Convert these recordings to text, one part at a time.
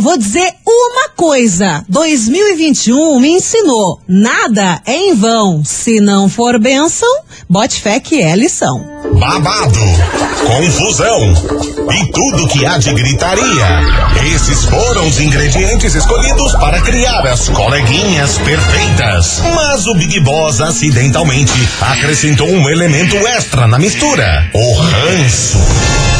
vou dizer uma coisa: 2021 me ensinou: nada é em vão. Se não for bênção, bote fé que é lição. Babado, confusão e tudo que há de gritaria. Esses foram os ingredientes escolhidos para criar as coleguinhas perfeitas. Mas o Big Boss acidentalmente acrescentou um elemento extra na mistura: o ranço.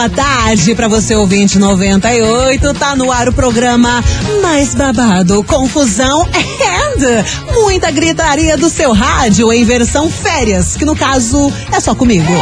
Boa tarde para você ouvinte 98. Tá no ar o programa mais babado, confusão and muita gritaria do seu rádio em versão férias, que no caso é só comigo.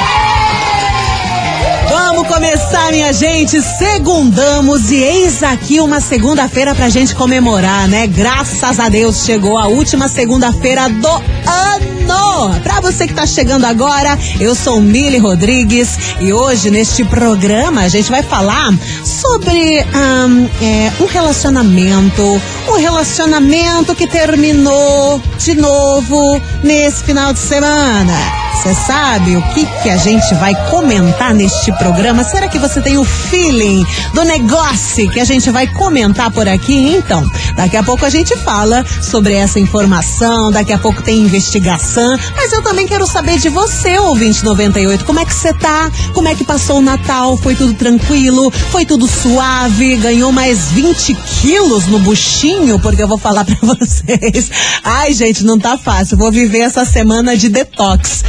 Vamos começar, minha gente. Segundamos e eis aqui uma segunda-feira pra gente comemorar, né? Graças a Deus chegou a última segunda-feira do ano. Pra você que tá chegando agora, eu sou Mili Rodrigues e hoje neste programa a gente vai falar sobre um, é, um relacionamento, um relacionamento que terminou de novo nesse final de semana. Você sabe o que, que a gente vai comentar neste programa? Será que você tem o feeling do negócio que a gente vai comentar por aqui? Então, daqui a pouco a gente fala sobre essa informação, daqui a pouco tem investigação, mas eu também quero saber de você, ouvinte 98, como é que você tá? Como é que passou o Natal? Foi tudo tranquilo? Foi tudo suave? Ganhou mais 20 quilos no buchinho? Porque eu vou falar pra vocês. Ai, gente, não tá fácil. Vou viver essa semana de detox.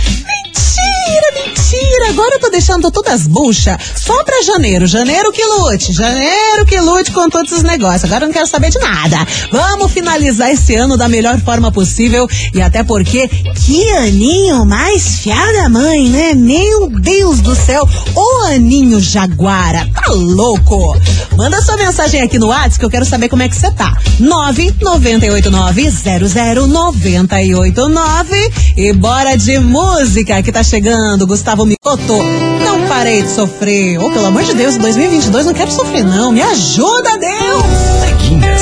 Mentira. Agora eu tô deixando todas buchas só pra janeiro. Janeiro que lute. Janeiro que lute com todos os negócios. Agora eu não quero saber de nada. Vamos finalizar esse ano da melhor forma possível. E até porque, que aninho mais fiel da mãe, né? Meu Deus do céu. O aninho jaguara. Tá louco? Manda sua mensagem aqui no WhatsApp que eu quero saber como é que você tá. 998900989 e bora de música que tá chegando. Gustavo Mioto, não parei de sofrer. Oh, pelo amor de Deus, 2022 não quero sofrer não. Me ajuda, Deus! Coleguinhas.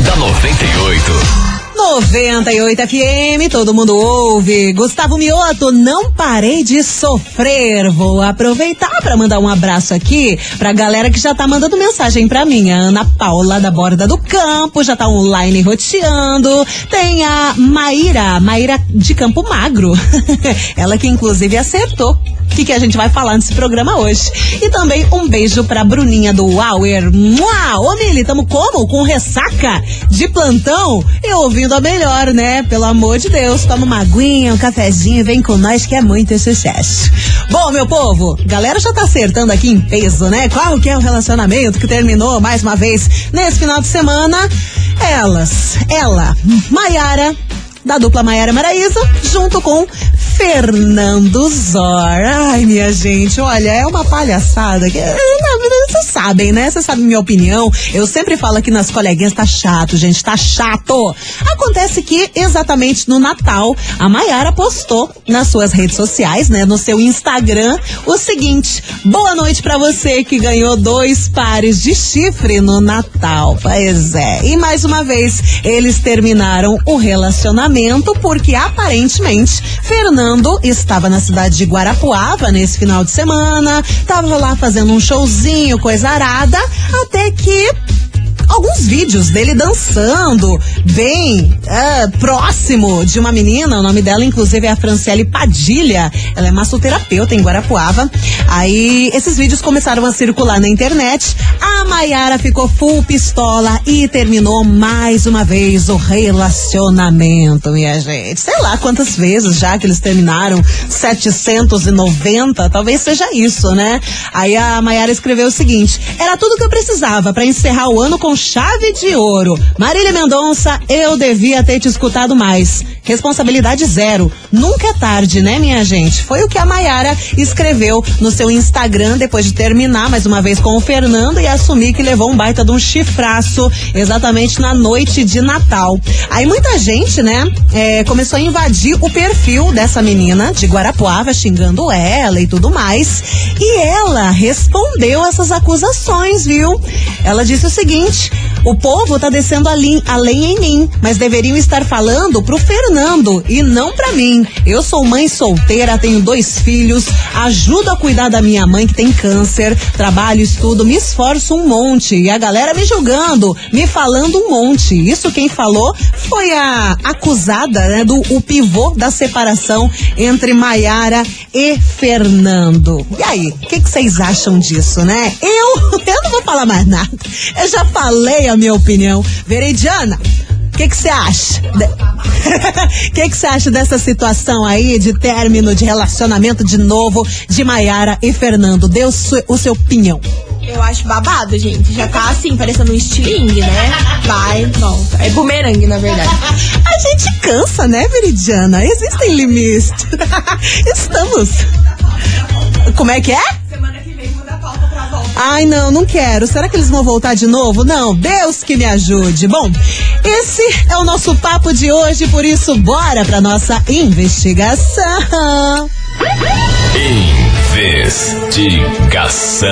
da 98. 98 FM, todo mundo ouve. Gustavo Mioto, não parei de sofrer. Vou aproveitar para mandar um abraço aqui pra galera que já tá mandando mensagem pra mim. A Ana Paula da Borda do Campo já tá online roteando. Tem a Maíra, Maíra de Campo Magro. Ela que inclusive acertou o que, que a gente vai falar nesse programa hoje. E também um beijo pra Bruninha do Uauer. Mua! Ô, Mili, tamo como? Com ressaca de plantão e ouvindo a melhor, né? Pelo amor de Deus, toma uma aguinha, um cafezinho, vem com nós que é muito sucesso. Bom, meu povo, galera já tá acertando aqui em peso, né? Qual que é o relacionamento que terminou mais uma vez nesse final de semana? Elas, ela, Maiara, da dupla Maiara Maraíza, junto com Fernando Zor. Ai, minha gente, olha, é uma palhaçada. Que, sabem, né? Vocês sabem minha opinião. Eu sempre falo aqui nas coleguinhas, tá chato, gente, tá chato. Acontece que exatamente no Natal, a Maiara postou nas suas redes sociais, né, no seu Instagram, o seguinte: boa noite para você que ganhou dois pares de chifre no Natal. Pois é. E mais uma vez, eles terminaram o relacionamento porque aparentemente Fernando estava na cidade de Guarapuava nesse final de semana, estava lá fazendo um showzinho, coisa arada, até que alguns vídeos dele dançando bem é, próximo de uma menina. O nome dela, inclusive, é a Franciele Padilha. Ela é massoterapeuta em Guarapuava. Aí esses vídeos começaram a circular na internet. A Maiara ficou full pistola e terminou mais uma vez o relacionamento, minha gente. Sei lá quantas vezes já que eles terminaram. 790, talvez seja isso, né? Aí a Maiara escreveu o seguinte: era tudo que eu precisava para encerrar o ano com chave de ouro. Marília Mendonça, eu devia ter te escutado mais. Responsabilidade zero. Nunca é tarde, né, minha gente? Foi o que a Maiara escreveu no seu Instagram depois de terminar mais uma vez com o Fernando e assumir que levou um baita de um chifraço exatamente na noite de Natal. Aí muita gente, né, é, começou a invadir o perfil dessa menina de Guarapuava, xingando ela e tudo mais. E ela respondeu essas acusações, viu? Ela disse o seguinte: o povo tá descendo a, lin- a lenha em mim, mas deveriam estar falando pro Fernando e não pra mim. Eu sou mãe solteira, tenho dois filhos, ajudo a cuidar da minha mãe que tem câncer, trabalho, estudo, me esforço um monte e a galera me julgando, me falando um monte. Isso quem falou foi a acusada, né, do o pivô da separação entre Maiara e Fernando. E aí, o que que vocês acham disso, né? Eu, eu não vou falar mais nada. Eu já falei a minha opinião. Veridiana, o que você acha? O que você acha dessa situação aí de término de relacionamento de novo de Maiara e Fernando? Dê o, su- o seu opinião. Eu acho babado, gente. Já tá assim, parecendo um estilingue, né? Vai, volta. É bumerangue, na verdade. A gente cansa, né, Veridiana? Existem limites. Estamos. Como é que é? Ai, não, não quero. Será que eles vão voltar de novo? Não, Deus que me ajude. Bom, esse é o nosso papo de hoje, por isso, bora pra nossa investigação. Investigação.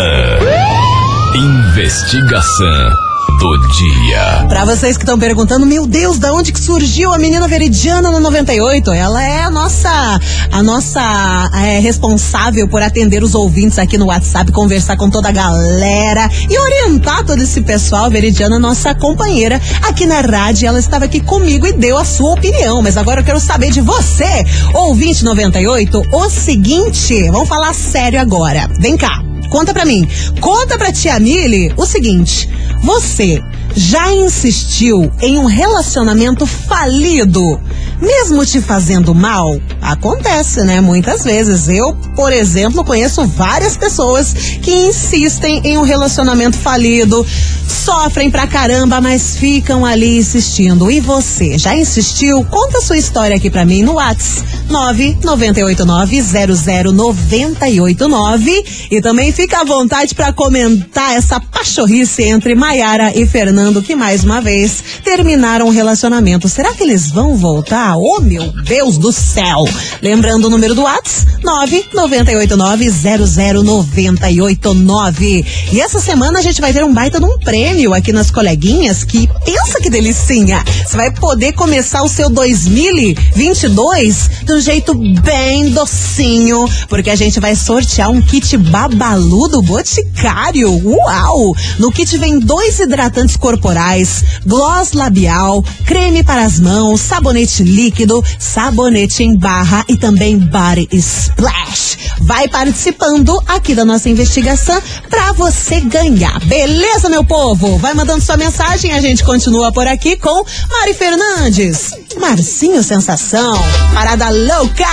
Investigação do dia. Pra vocês que estão perguntando, meu Deus, da onde que surgiu a menina Veridiana no 98? Ela é a nossa, a nossa é, responsável por atender os ouvintes aqui no WhatsApp, conversar com toda a galera e orientar todo esse pessoal. Veridiana, nossa companheira aqui na rádio, ela estava aqui comigo e deu a sua opinião. Mas agora eu quero saber de você, ouvinte 98, o seguinte, vamos falar sério agora. Vem cá. Conta pra mim. Conta pra tia Mili o seguinte: você já insistiu em um relacionamento falido, mesmo te fazendo mal? Acontece, né? Muitas vezes. Eu, por exemplo, conheço várias pessoas que insistem em um relacionamento falido, sofrem pra caramba, mas ficam ali insistindo. E você, já insistiu? Conta sua história aqui pra mim no WhatsApp 998900989 e também fica à vontade pra comentar essa pachorrice entre Maiara e Fernando que mais uma vez terminaram o relacionamento. Será que eles vão voltar? Oh meu Deus do céu! Lembrando o número do WhatsApp 998900989. E essa semana a gente vai ter um baita de um prêmio aqui nas coleguinhas que pensa que delicinha. Você vai poder começar o seu 2022 de um jeito bem docinho, porque a gente vai sortear um kit babalu do Boticário. Uau! No kit vem dois hidratantes corporais, gloss labial, creme para as mãos, sabonete líquido, sabonete em barra e também body splash. Vai participando aqui da nossa investigação pra você ganhar. Beleza, meu povo? Vai mandando sua mensagem, a gente continua por aqui com Mari Fernandes. Marcinho Sensação, parada louca.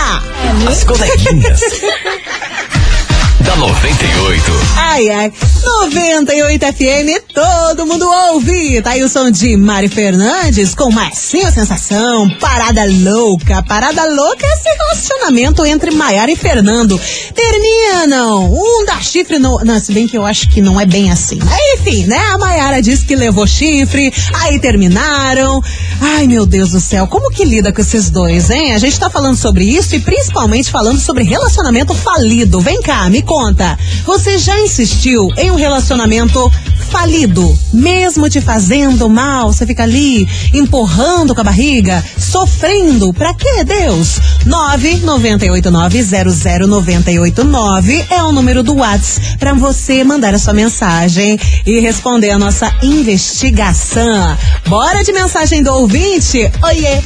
As coleguinhas. da 98. Ai, ai. 98 FM, todo mundo ouve. Tá aí o som de Mari Fernandes com Marcinho Sensação, Parada Louca. Parada Louca é esse relacionamento entre Maiara e Fernando. Terminam. Um dá chifre no. Não, se bem que eu acho que não é bem assim. Enfim, né? A Maiara disse que levou chifre, aí terminaram. Ai, meu Deus do céu, como que lida com esses dois, hein? A gente tá falando sobre isso e principalmente falando sobre relacionamento falido. Vem cá, me conta. Você já insistiu em um relacionamento falido, mesmo te fazendo mal, você fica ali empurrando com a barriga, sofrendo. Pra quê, Deus? 998900989 é o número do WhatsApp pra você mandar a sua mensagem e responder a nossa investigação. Bora de mensagem do ouvinte? Oiê!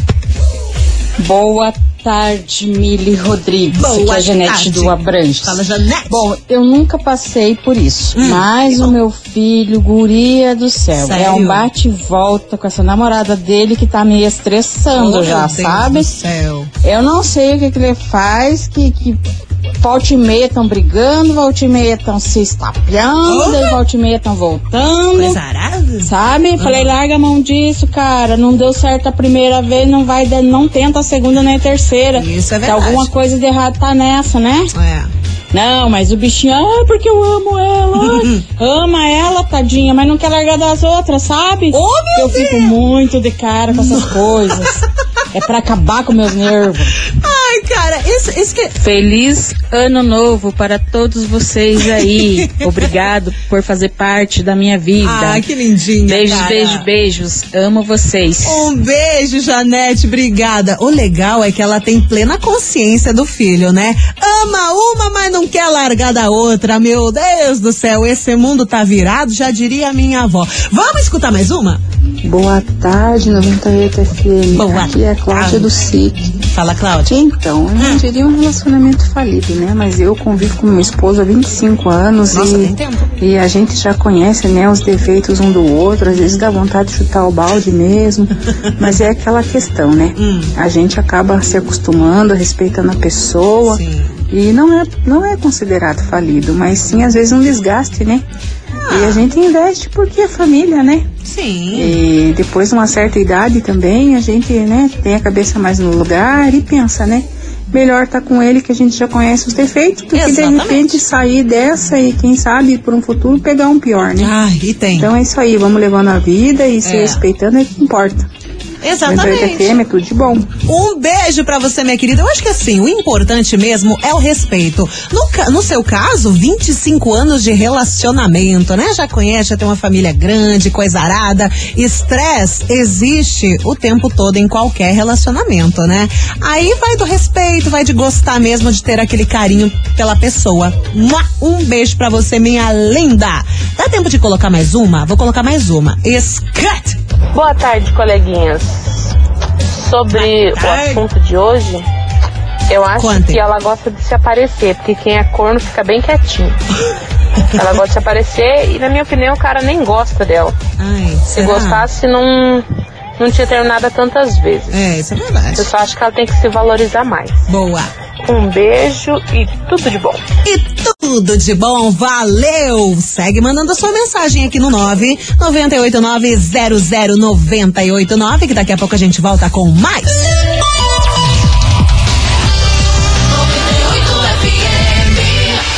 Boa tarde, Mili Rodrigues. Boa Aqui é a Janete tarde. do Abrantes. Fala, Janete. Bom, eu nunca passei por isso, Hum, mas o meu filho, guria do céu, é Sério? um bate e volta com essa namorada dele que tá me estressando Oh, já, Deus sabe? do céu. Eu não sei o que, que ele faz que, que volta e meia estão brigando, volta e meia estão se estapeando, daí volta e meia estão voltando. Coisa arada. Sabe? Falei, larga a mão disso, cara. Não deu certo a primeira vez, não vai, não tenta a segunda nem a terceira. Isso é Se verdade. alguma coisa de errado tá nessa, né? É. Não, mas o bichinho, ah, porque eu amo ela. Ama ela, tadinha, mas não quer largar das outras, sabe? Ô, meu eu fico muito de cara com essas coisas. É pra acabar com meus nervos. Ai, cara, isso, isso que. Feliz ano novo para todos vocês aí. Obrigado por fazer parte da minha vida. Ah, que lindinha. beijos, cara. beijos, beijos. Amo vocês. Um beijo, Janete, obrigada. O legal é que ela tem plena consciência do filho, né? Ama uma, mas não quer largar da outra. Meu Deus do céu, esse mundo tá virado, já diria a minha avó. Vamos escutar mais uma? Boa tarde, 98 FM. Boa Aqui é Cláudia tarde. do SIC. Fala, Cláudia. Então, eu não diria um relacionamento falido, né? Mas eu convivo com meu esposo há 25 anos Nossa, e, e a gente já conhece, né, os defeitos um do outro. Às vezes dá vontade de chutar o balde mesmo. mas é aquela questão, né? Hum. A gente acaba se acostumando, respeitando a pessoa. Sim. E não é, não é considerado falido, mas sim às vezes um desgaste, né? E Ah. a gente investe porque é família, né? Sim. E depois de uma certa idade também, a gente, né, tem a cabeça mais no lugar e pensa, né? Melhor estar com ele que a gente já conhece os defeitos do que de Exatamente. repente sair dessa e quem sabe por um futuro pegar um pior, né? Ai, e tem. Então é isso aí, vamos levando a vida e se É. respeitando é o que importa. Exatamente. FM é tudo de bom. Um beijo pra você, minha querida. Eu acho que assim, o importante mesmo é o respeito. No, no seu caso, 25 anos de relacionamento, né? Já conhece, já tem uma família grande, coisa arada. Estresse existe o tempo todo em qualquer relacionamento, né? Aí vai do respeito, vai de gostar mesmo de ter aquele carinho pela pessoa. Um beijo pra você, minha linda. Dá tempo de colocar mais uma? Vou colocar mais uma. Scut! Boa tarde, coleguinhas. Sobre o assunto de hoje, eu acho Conte. que ela gosta de se aparecer, porque quem é corno fica bem quietinho. ela gosta de se aparecer e, na minha opinião, o cara nem gosta dela. Ai, Se gostasse, não, não tinha terminado tantas vezes. É, isso é verdade. Eu só acho que ela tem que se valorizar mais. Boa. Um beijo e tudo de bom. E tudo de bom, valeu! Segue mandando a sua mensagem aqui no 998900989, que daqui a pouco a gente volta com mais.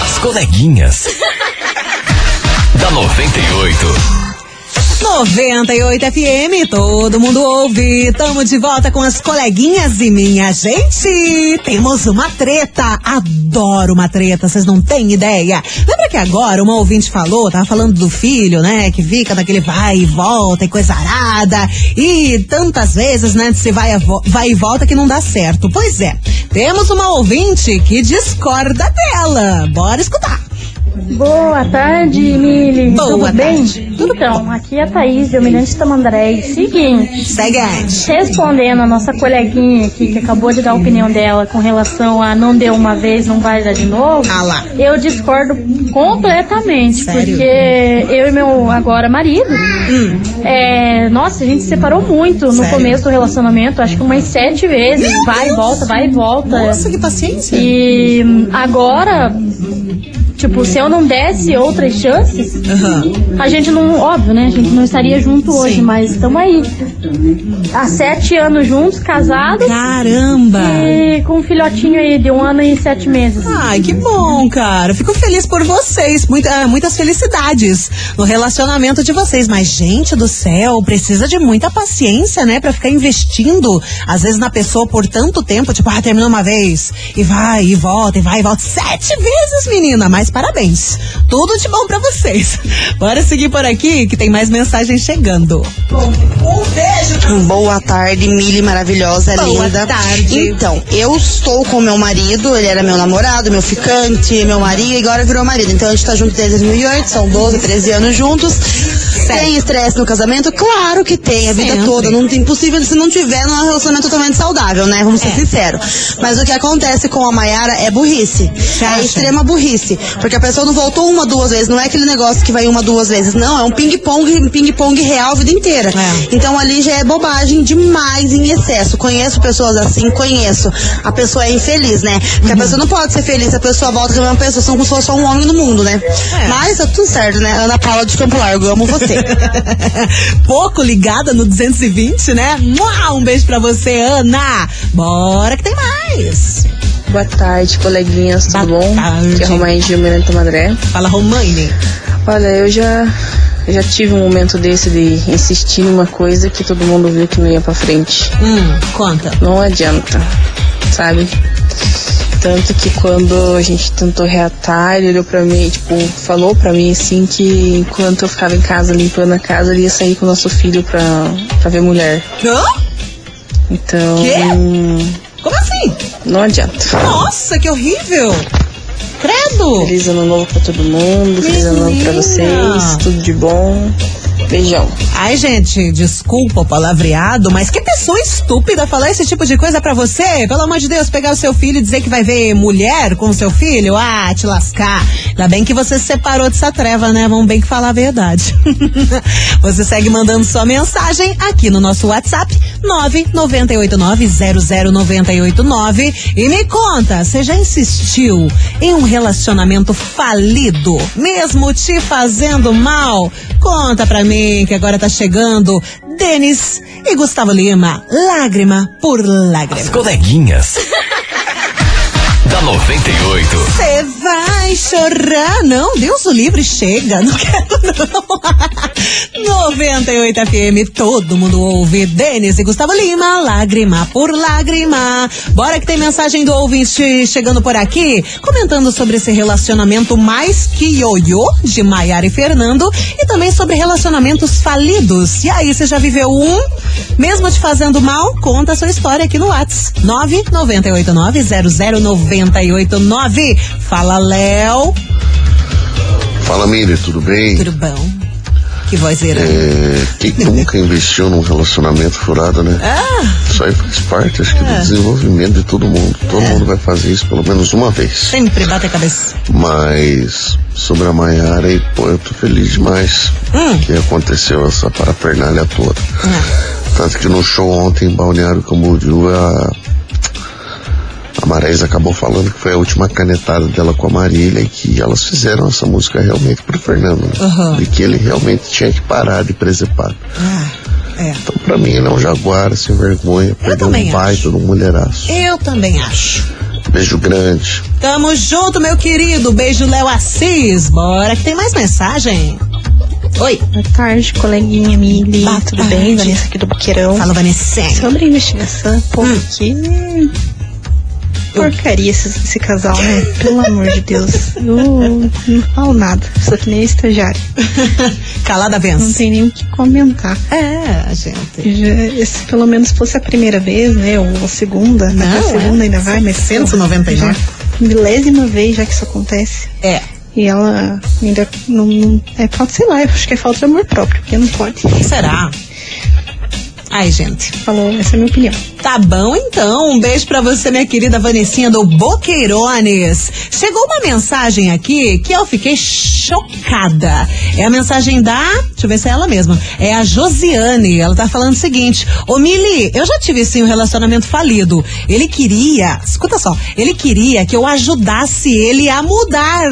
As coleguinhas. da 98. 98 FM, todo mundo ouve. Tamo de volta com as coleguinhas e minha gente. Temos uma treta. Adoro uma treta, vocês não têm ideia. Lembra que agora uma ouvinte falou, tava falando do filho, né? Que fica naquele vai e volta e coisa arada. E tantas vezes, né? Se vai, vai e volta que não dá certo. Pois é, temos uma ouvinte que discorda dela. Bora escutar. Boa tarde, Mili. Boa Tudo bem? tarde. Tudo então, aqui é a Thaís, de Almirante Tamandaré. Seguinte, Seguinte. respondendo a nossa coleguinha aqui, que acabou de dar a opinião dela com relação a não deu uma vez, não vai dar de novo. Ah lá. Eu discordo completamente, Sério? porque eu e meu agora marido, é, nossa, a gente se separou muito no Hum. Sério? começo do relacionamento, acho que umas sete vezes, Meu vai e Deus! volta, vai e volta. Nossa, que paciência. E hum, agora, tipo, se eu não desse outras chances, Aham. a gente não, óbvio, né? A gente não estaria junto hoje, Sim. mas estamos aí. Há sete anos juntos, casados. Caramba! E com um filhotinho aí de um ano e sete meses. Ai, que bom, cara. Fico feliz por vocês. Muita- muitas felicidades no relacionamento de vocês. Mas, gente do céu, precisa de muita paciência, né? Pra ficar investindo, às vezes, na pessoa por tanto tempo. Tipo, ah, terminou uma vez. E vai, e volta, e vai, e volta. Sete vezes, menina. Mas parabéns. Tudo de bom pra vocês. Bora seguir por aqui, que tem mais mensagens chegando. Um beijo. Boa tarde, Mili maravilhosa, Boa linda. tarde. Então, eu estou com meu marido, ele era meu namorado, meu ficante, meu marido, e agora virou marido. Então a gente tá junto desde 2008, são 12, 13 anos juntos. Tem estresse no casamento? Claro que tem, a vida Sempre. toda. Não tem impossível se não tiver num relacionamento totalmente saudável, né? Vamos ser sinceros. Mas o que acontece com a Mayara é burrice. É acha? extrema burrice. Porque a pessoa não voltou uma, duas vezes. Não é aquele negócio que vai uma, duas vezes. Não, é um ping-pong, ping-pong real a vida inteira. É. Então ali já é bobagem demais em excesso. Conheço pessoas assim, conheço. A pessoa é infeliz, né? Porque a pessoa não pode ser feliz se a pessoa volta com a mesma pessoa, são como se fosse só um homem no mundo, né? Mas tá tudo certo, né? Ana Paula de Campo Largo, eu amo você. Pouco ligada no 220, né? Um beijo pra você, Ana. Bora que tem mais. Boa tarde, coleguinhas, tudo Boa bom? tarde. Aqui é Romaine de Miranda Madré. Fala, Romaine. Olha, eu já, eu já tive um momento desse de insistir numa coisa que todo mundo viu que não ia pra frente. Hum, conta. Não adianta, sabe? Tanto que quando a gente tentou reatar, ele olhou pra mim, tipo, falou pra mim assim que enquanto eu ficava em casa limpando a casa, ele ia sair com o nosso filho pra, pra ver mulher. Hã? Então. Quê? Como assim? Não adianta. Nossa, que horrível. Credo. Feliz ano novo pra todo mundo, feliz ano novo pra vocês, tudo de bom. Beijão. Ai, gente, desculpa o palavreado, mas que pessoa estúpida falar esse tipo de coisa pra você? Pelo amor de Deus, pegar o seu filho e dizer que vai ver mulher com o seu filho? Ah, te lascar. Ainda bem que você se separou dessa treva, né? Vamos bem que falar a verdade. você segue mandando sua mensagem aqui no nosso WhatsApp, 998900989 e me conta, você já insistiu em um relacionamento falido, mesmo te fazendo mal? Conta pra mim que agora tá chegando Denis e Gustavo Lima, lágrima por lágrima. As coleguinhas. da 98. Você vai chorar? Não, Deus o livre, chega. Não quero não. 98 FM, todo mundo ouve. Denis e Gustavo Lima, lágrima por lágrima. Bora que tem mensagem do ouvinte chegando por aqui, comentando sobre esse relacionamento mais que ioiô de Maiara e Fernando e também sobre relacionamentos falidos. E aí, você já viveu um? Mesmo te fazendo mal, conta a sua história aqui no WhatsApp. 998900989. Fala, Léo. Fala, Miri, tudo bem? Tudo bom? Que vozeira. É, quem nunca investiu num relacionamento furado, né? Ah, Isso aí faz parte, acho que, do desenvolvimento de todo mundo. Todo mundo vai fazer isso pelo menos uma vez. sempre bate a cabeça. Mas sobre a Maiara, pô, eu tô feliz demais Hum. que aconteceu essa parafernália toda. Ah, Tanto que no show ontem em Balneário Camboriú, a, Marés acabou falando que foi a última canetada dela com a Marília e que elas fizeram essa música realmente pro Fernando. Né? Aham. E que ele realmente tinha que parar de presepar. ah, é. Então, pra mim, ele é um jaguar sem vergonha, perdeu um baita no mulheraço. Eu também acho. Beijo grande. Tamo junto, meu querido. Beijo, Léo Assis. Bora que tem mais mensagem. Oi. Boa tarde, coleguinha Mili. Boa Tudo tarde. bem? Vanessa aqui do Boqueirão. Fala, Vanessa. Sobre a investigação, pô, Hum. Que porcaria esse, esse casal, né? Pelo amor de Deus. Eu não falo nada. Sou que nem estagiário. Calada Não vence. tem nem o que comentar. É, gente. Já, se pelo menos fosse a primeira vez, né? Ou a segunda, mas Não, a segunda é. ainda vai, mas. 199. já Milésima vez já que isso acontece. É. E ela ainda não. não é falta, sei lá, eu acho que é falta de amor próprio, porque não pode. Será? Ai, gente. Falou, essa é a minha opinião. Tá bom então. Um beijo pra você, minha querida Vanessinha do Boqueirones. Chegou uma mensagem aqui que eu fiquei chocada. É a mensagem da. Deixa eu ver se é ela mesma. É a Josiane. Ela tá falando o seguinte: Ô Mili, eu já tive sim um relacionamento falido. Ele queria. Escuta só. Ele queria que eu ajudasse ele a mudar.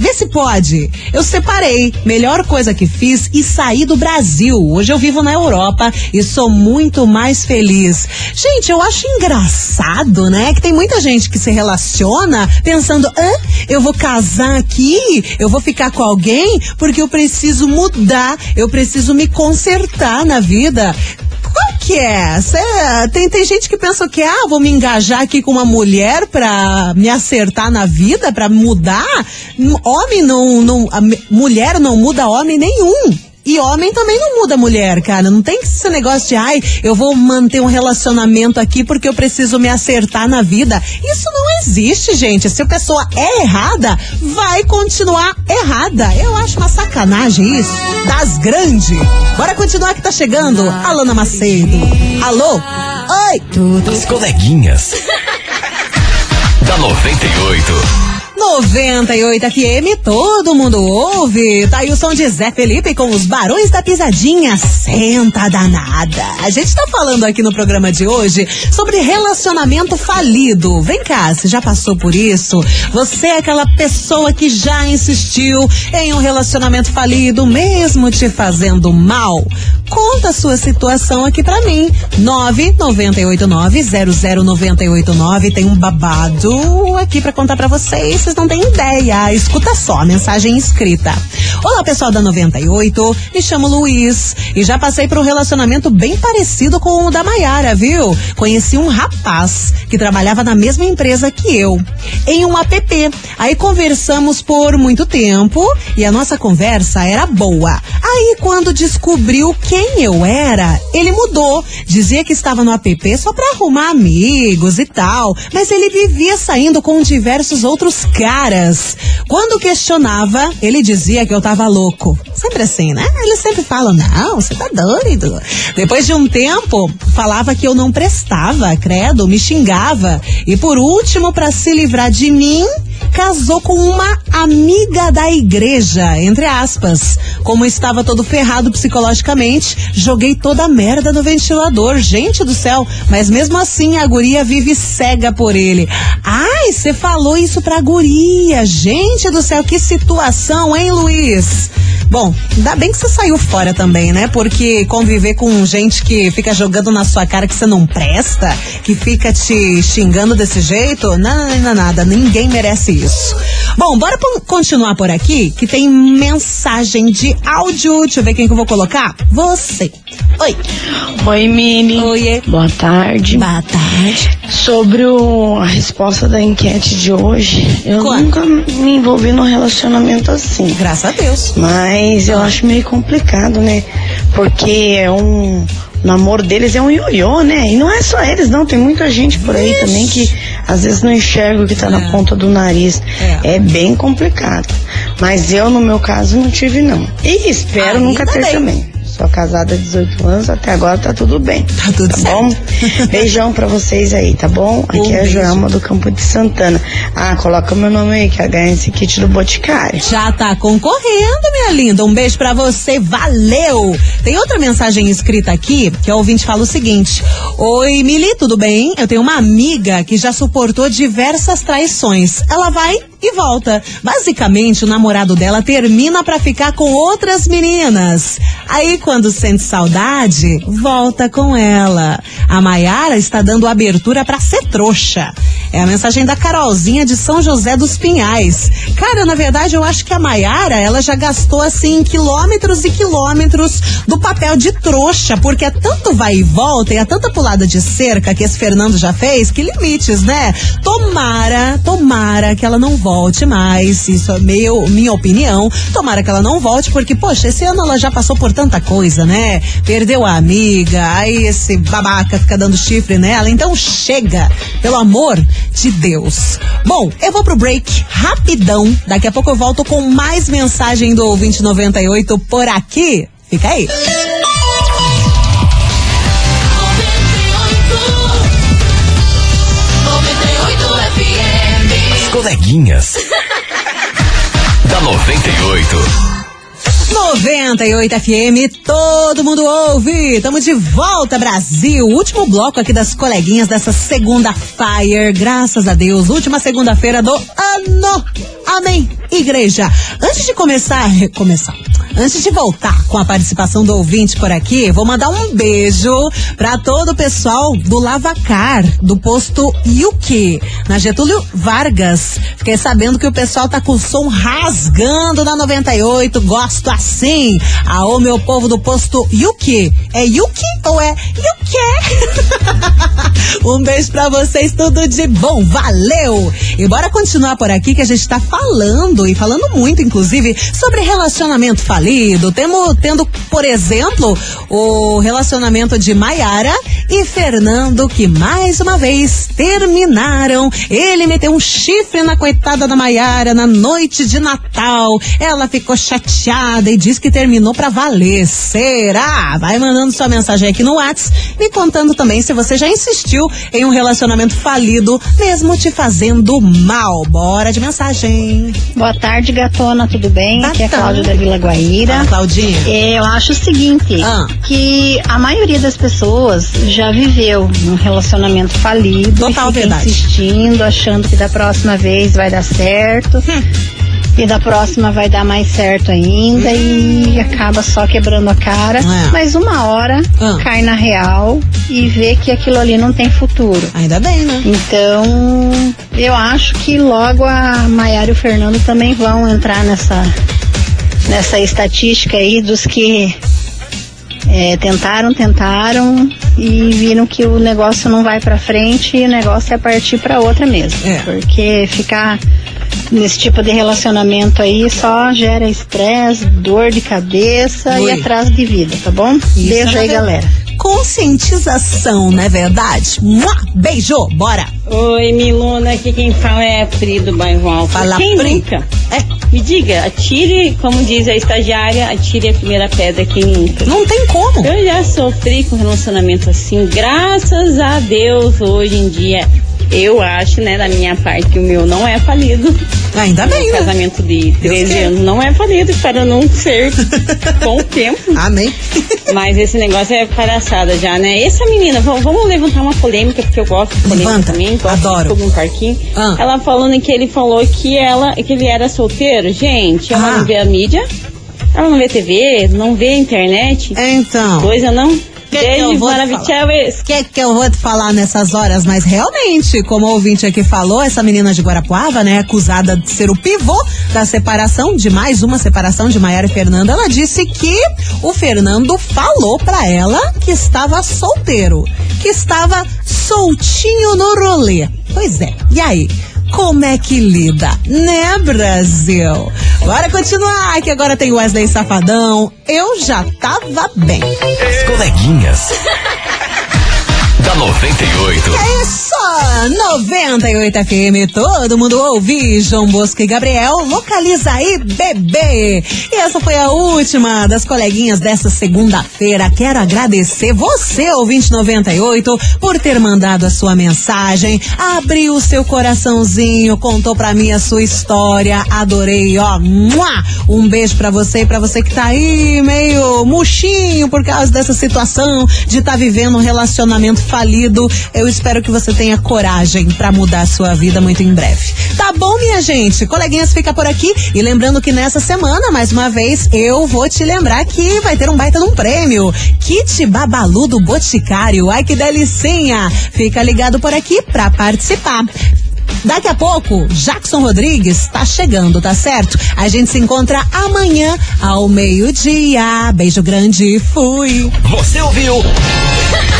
Vê se pode. Eu separei. Melhor coisa que fiz e saí do Brasil. Hoje eu vivo na Europa e sou muito mais feliz. Gente, eu acho engraçado, né? Que tem muita gente que se relaciona pensando: Hã? eu vou casar aqui, eu vou ficar com alguém porque eu preciso mudar, eu preciso me consertar na vida. Que é? Cê, tem, tem gente que pensa que, ah, vou me engajar aqui com uma mulher pra me acertar na vida, pra mudar. Homem não, não mulher não muda homem nenhum. E homem também não muda mulher, cara. Não tem esse negócio de, ai, eu vou manter um relacionamento aqui porque eu preciso me acertar na vida. Isso não existe, gente. Se a pessoa é errada, vai continuar errada. Eu acho uma sacanagem isso. Das grandes. Bora continuar que tá chegando. Alana Macedo. Alô? Oi! As coleguinhas. da 98. 98 FM, todo mundo ouve. Tá aí o som de Zé Felipe com os Barões da Pisadinha. Senta danada. A gente tá falando aqui no programa de hoje sobre relacionamento falido. Vem cá, você já passou por isso? Você é aquela pessoa que já insistiu em um relacionamento falido, mesmo te fazendo mal? Conta a sua situação aqui pra mim. 998900989. Tem um babado aqui pra contar pra vocês. Vocês não têm ideia. Escuta só a mensagem escrita. Olá, pessoal da 98. Me chamo Luiz e já passei por um relacionamento bem parecido com o da Maiara, viu? Conheci um rapaz que trabalhava na mesma empresa que eu, em um app. Aí conversamos por muito tempo e a nossa conversa era boa. Aí quando descobriu quem eu era, ele mudou. Dizia que estava no app só pra arrumar amigos e tal, mas ele vivia saindo com diversos outros caras. Quando questionava, ele dizia que eu tava louco. Sempre assim, né? Eles sempre falam, não, você tá doido. Depois de um tempo, falava que eu não prestava, credo, me xingava. E por último, para se livrar de mim, casou com uma amiga da igreja, entre aspas. Como estava todo ferrado psicologicamente, joguei toda a merda no ventilador. Gente do céu, mas mesmo assim a guria vive cega por ele. Você falou isso pra guria. Gente do céu, que situação, hein, Luiz? Bom, ainda bem que você saiu fora também, né? Porque conviver com gente que fica jogando na sua cara que você não presta, que fica te xingando desse jeito, não, não, nada, ninguém merece isso. Bom, bora continuar por aqui, que tem mensagem de áudio. Deixa eu ver quem que eu vou colocar. Você. Oi. Oi, Mini. Oi. Boa tarde. Boa tarde. Sobre o- a resposta da enquete de hoje, eu nunca me envolvi num relacionamento assim. Graças a Deus. Mas eu acho meio complicado, né? Porque é um. O namoro deles é um ioiô, né? E não é só eles, não. Tem muita gente por aí também que às vezes não enxerga o que tá na ponta do nariz. É. bem complicado. Mas eu, no meu caso, não tive, não. E espero nunca ter também. Sou casada há 18 anos, até agora tá tudo bem. Tá tudo bom? Beijão pra vocês aí, tá bom? Aqui Um é a. Joelma do Campo de Santana. Ah, coloca meu nome aí, que ganha esse kit do Boticário. Já tá concorrendo, minha linda. Um beijo pra você, valeu! Tem outra mensagem escrita aqui que o ouvinte fala o seguinte: Oi, Mili, tudo bem? Eu tenho uma amiga que já suportou diversas traições. Ela vai e volta. Basicamente, o namorado dela termina pra ficar com outras meninas. Aí, quando sente saudade, volta com ela. A Maiara está dando abertura pra ser trouxa. É a mensagem da Carolzinha de São José dos Pinhais. Cara, na verdade, eu acho que a Maiara, ela já gastou assim quilômetros e quilômetros do papel de trouxa, porque é tanto vai e volta e é tanta pulada de cerca que esse Fernando já fez, que limites, né? Tomara, tomara que ela não volte mais. Isso é meu, minha opinião. Tomara que ela não volte, porque, poxa, esse ano ela já passou por tanta coisa, né? Perdeu a amiga, aí esse babaca fica dando chifre nela. Então chega, pelo amor de Deus. Bom, eu vou pro break rapidão. Daqui a pouco eu volto com mais mensagem do 2098 por aqui. Fica aí. Coleguinhas. da 98. 98 FM, todo mundo ouve. Tamo de volta, Brasil. Último bloco aqui das coleguinhas dessa segunda Fire. Graças a Deus, última segunda-feira do ano. Amém. Igreja. Antes de começar, começar. Antes de voltar com a participação do ouvinte por aqui, vou mandar um beijo pra todo o pessoal do Lavacar, do posto Yuki, na Getúlio Vargas. Fiquei sabendo que o pessoal tá com o som rasgando na 98. Gosto assim. Aô, meu povo do posto Yuki. É Yuki ou é Yuki? um beijo pra vocês, tudo de bom, valeu! E bora continuar por aqui que a gente tá falando, e falando muito, inclusive, sobre relacionamento falido. Temo, tendo, por exemplo, o relacionamento de Maiara e Fernando, que mais uma vez terminaram. Ele meteu um chifre na coitada da Maiara na noite de Natal. Ela ficou chateada e disse que terminou pra valer. Será? Vai mandando sua mensagem aqui no Whats, me contando também se você já insistiu em um relacionamento falido, mesmo te fazendo mal. Bora de mensagem. Boa tarde, gatona, tudo bem? Aqui é Cláudia da Vila Guaíra. Fala, Claudinha. Eu acho o seguinte, Ah. que a maioria das pessoas já viveu um relacionamento falido Total verdade. insistindo, achando que da próxima vez vai dar certo. Hum. E da próxima vai dar mais certo ainda e acaba só quebrando a cara. É. Mas uma hora Ah. cai na real e vê que aquilo ali não tem futuro. Ainda bem, né? Então, eu acho que logo a Maiara e o Fernando também vão entrar nessa, nessa estatística aí dos que é, tentaram, tentaram e viram que o negócio não vai pra frente e o negócio é partir pra outra mesmo. É. Porque ficar nesse tipo de relacionamento aí só gera estresse, dor de cabeça Ui. e atraso de vida, tá bom? Isso Beijo aí, galera. Conscientização, não é verdade? Mua! Beijo, bora! Oi, Miluna, aqui quem fala é a Pri do bairro Alto. Fala, quem Pri. nunca? É. Me diga, atire, como diz a estagiária, atire a primeira pedra quem nunca. Não tem como. Eu já sofri com relacionamento assim, graças a Deus, hoje em dia. Eu acho, né, da minha parte, que o meu não é falido. Ainda bem, né? casamento de 13 queira. anos não é falido, espero não ser com o tempo. Amém. Mas esse negócio é palhaçada já, né? Essa menina, vamos, levantar uma polêmica, porque eu gosto de polêmica Levanta. também. Gosto Adoro. de no parquinho. Ah. Ela falando que ele falou que, ela, que ele era solteiro. Gente, ela Ah. não vê a mídia, ela não vê TV, não vê internet. Então. Coisa não. Que que que, que eu vou te falar nessas horas? Mas realmente, como o ouvinte aqui falou, essa menina de Guarapuava, né, acusada de ser o pivô da separação, de mais uma separação de Maiara e Fernanda, ela disse que o Fernando falou pra ela que estava solteiro, que estava soltinho no rolê. Pois é, e aí? Como é que lida, né, Brasil? Bora continuar, que agora tem Wesley Safadão. Eu já tava bem. As coleguinhas. Da 98. É isso! 98 FM, todo mundo ouve. João Bosco e Gabriel, localiza aí, bebê! E essa foi a última das coleguinhas dessa segunda-feira. Quero agradecer você, ouvinte 98, por ter mandado a sua mensagem, abriu o seu coraçãozinho, contou pra mim a sua história. Adorei, ó. Um beijo pra você e pra você que tá aí meio murchinho por causa dessa situação de estar vivendo um relacionamento falido. Eu espero que você tenha coragem pra mudar a sua vida muito em breve. Tá bom, minha gente? Coleguinhas fica por aqui e lembrando que nessa semana, mais uma vez, eu vou te lembrar que vai ter um baita num prêmio. Kit Babalu do Boticário. Ai que delicinha! Fica ligado por aqui pra participar. Daqui a pouco, Jackson Rodrigues tá chegando, tá certo? A gente se encontra amanhã ao meio-dia. Beijo grande e fui. Você ouviu?